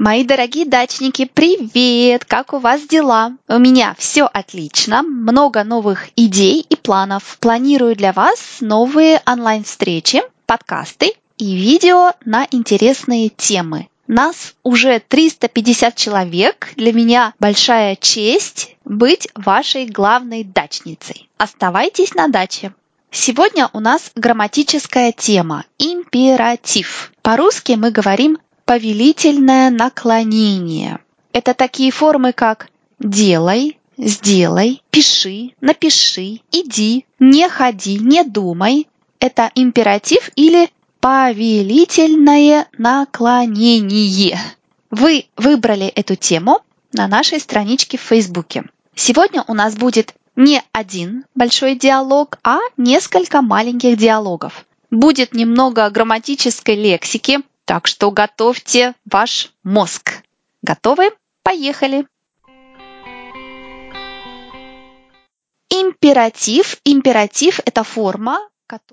Мои дорогие дачники, привет! Как у вас дела? У меня все отлично, много новых идей и планов. Планирую для вас новые онлайн-встречи, подкасты и видео на интересные темы. Нас уже 350 человек. Для меня большая честь быть вашей главной дачницей. Оставайтесь на даче. Сегодня у нас грамматическая тема – императив. По-русски мы говорим повелительное наклонение. Это такие формы, как «делай», «сделай», «пиши», «напиши», «иди», «не ходи», «не думай». Это императив или повелительное наклонение. Вы выбрали эту тему на нашей страничке в Фейсбуке. Сегодня у нас будет не один большой диалог, а несколько маленьких диалогов. Будет немного грамматической лексики, так что готовьте ваш мозг. Готовы? Поехали! Императив. Императив – это форма,